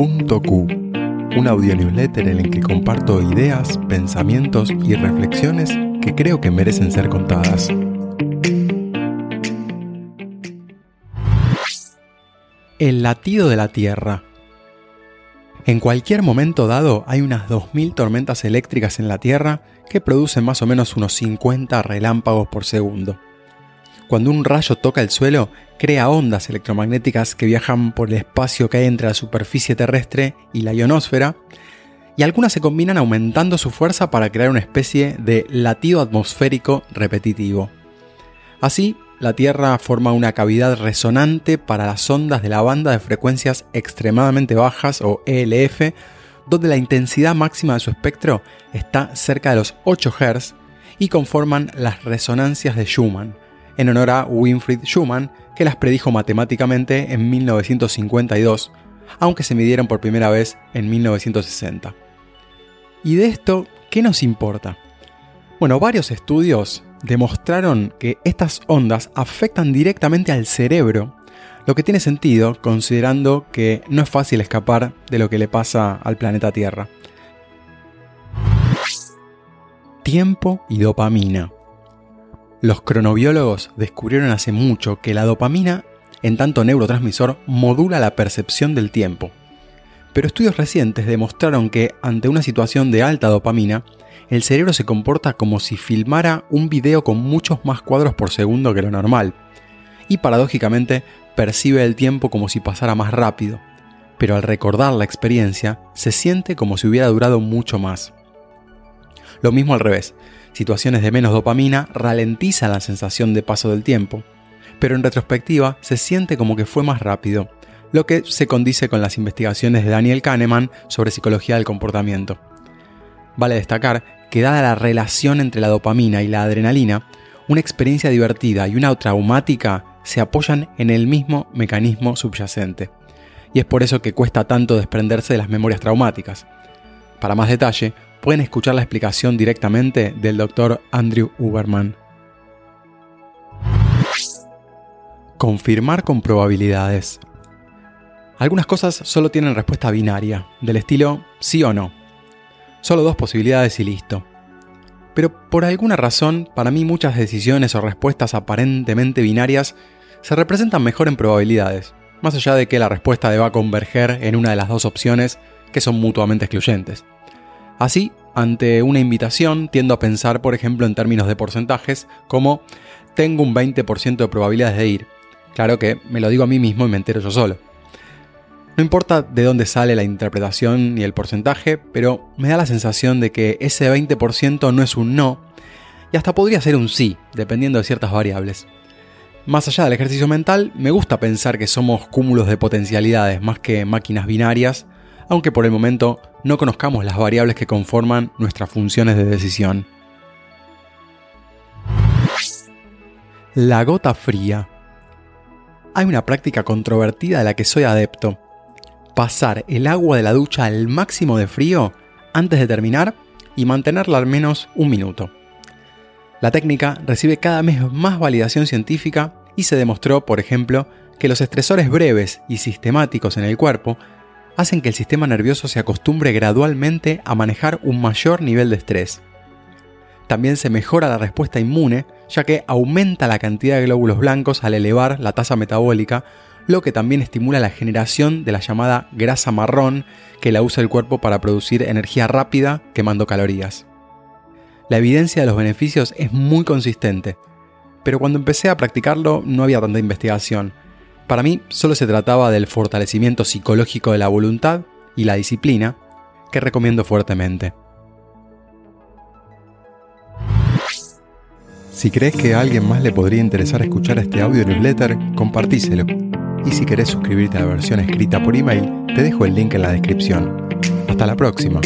Punto.q, un audio newsletter en el que comparto ideas, pensamientos y reflexiones que creo que merecen ser contadas. El latido de la Tierra. En cualquier momento dado hay unas 2.000 tormentas eléctricas en la Tierra que producen más o menos unos 50 relámpagos por segundo. Cuando un rayo toca el suelo, crea ondas electromagnéticas que viajan por el espacio que hay entre la superficie terrestre y la ionosfera, y algunas se combinan aumentando su fuerza para crear una especie de latido atmosférico repetitivo. Así, la Tierra forma una cavidad resonante para las ondas de la banda de frecuencias extremadamente bajas o ELF, donde la intensidad máxima de su espectro está cerca de los 8 Hz y conforman las resonancias de Schumann, en honor a Winfried Schumann, que las predijo matemáticamente en 1952, aunque se midieron por primera vez en 1960. ¿Y de esto qué nos importa? Bueno, varios estudios demostraron que estas ondas afectan directamente al cerebro, lo que tiene sentido considerando que no es fácil escapar de lo que le pasa al planeta Tierra. Tiempo y dopamina. Los cronobiólogos descubrieron hace mucho que la dopamina, en tanto neurotransmisor, modula la percepción del tiempo. Pero estudios recientes demostraron que ante una situación de alta dopamina, el cerebro se comporta como si filmara un video con muchos más cuadros por segundo que lo normal, y paradójicamente percibe el tiempo como si pasara más rápido, pero al recordar la experiencia se siente como si hubiera durado mucho más. Lo mismo al revés, situaciones de menos dopamina ralentizan la sensación de paso del tiempo, pero en retrospectiva se siente como que fue más rápido, lo que se condice con las investigaciones de Daniel Kahneman sobre psicología del comportamiento. Vale destacar que dada la relación entre la dopamina y la adrenalina, una experiencia divertida y una traumática se apoyan en el mismo mecanismo subyacente. Y es por eso que cuesta tanto desprenderse de las memorias traumáticas. Para más detalle, pueden escuchar la explicación directamente del doctor Andrew Uberman. Confirmar con probabilidades. Algunas cosas solo tienen respuesta binaria, del estilo sí o no. Solo dos posibilidades y listo. Pero por alguna razón, para mí muchas decisiones o respuestas aparentemente binarias se representan mejor en probabilidades, más allá de que la respuesta deba converger en una de las dos opciones que son mutuamente excluyentes. Así, ante una invitación, tiendo a pensar, por ejemplo, en términos de porcentajes, como tengo un 20% de probabilidades de ir. Claro que me lo digo a mí mismo y me entero yo solo. No importa de dónde sale la interpretación ni el porcentaje, pero me da la sensación de que ese 20% no es un no, y hasta podría ser un sí, dependiendo de ciertas variables. Más allá del ejercicio mental, me gusta pensar que somos cúmulos de potencialidades más que máquinas binarias, aunque por el momento no conozcamos las variables que conforman nuestras funciones de decisión. La gota fría. Hay una práctica controvertida de la que soy adepto. Pasar el agua de la ducha al máximo de frío antes de terminar y mantenerla al menos un minuto. La técnica recibe cada vez más validación científica y se demostró, por ejemplo, que los estresores breves y sistemáticos en el cuerpo hacen que el sistema nervioso se acostumbre gradualmente a manejar un mayor nivel de estrés. También se mejora la respuesta inmune, ya que aumenta la cantidad de glóbulos blancos al elevar la tasa metabólica, lo que también estimula la generación de la llamada grasa marrón que la usa el cuerpo para producir energía rápida quemando calorías. La evidencia de los beneficios es muy consistente, pero cuando empecé a practicarlo no había tanta investigación, para mí solo se trataba del fortalecimiento psicológico de la voluntad y la disciplina, que recomiendo fuertemente. Si crees que a alguien más le podría interesar escuchar este audio newsletter, compartíselo. Y si querés suscribirte a la versión escrita por email, te dejo el link en la descripción. Hasta la próxima.